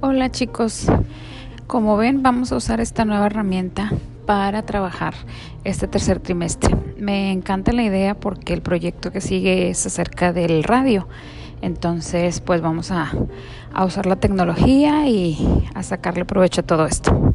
Hola chicos, como ven vamos a usar esta nueva herramienta para trabajar este tercer trimestre. Me encanta la idea porque el proyecto que sigue es acerca del radio. Entonces pues vamos a, a usar la tecnología y a sacarle provecho a todo esto.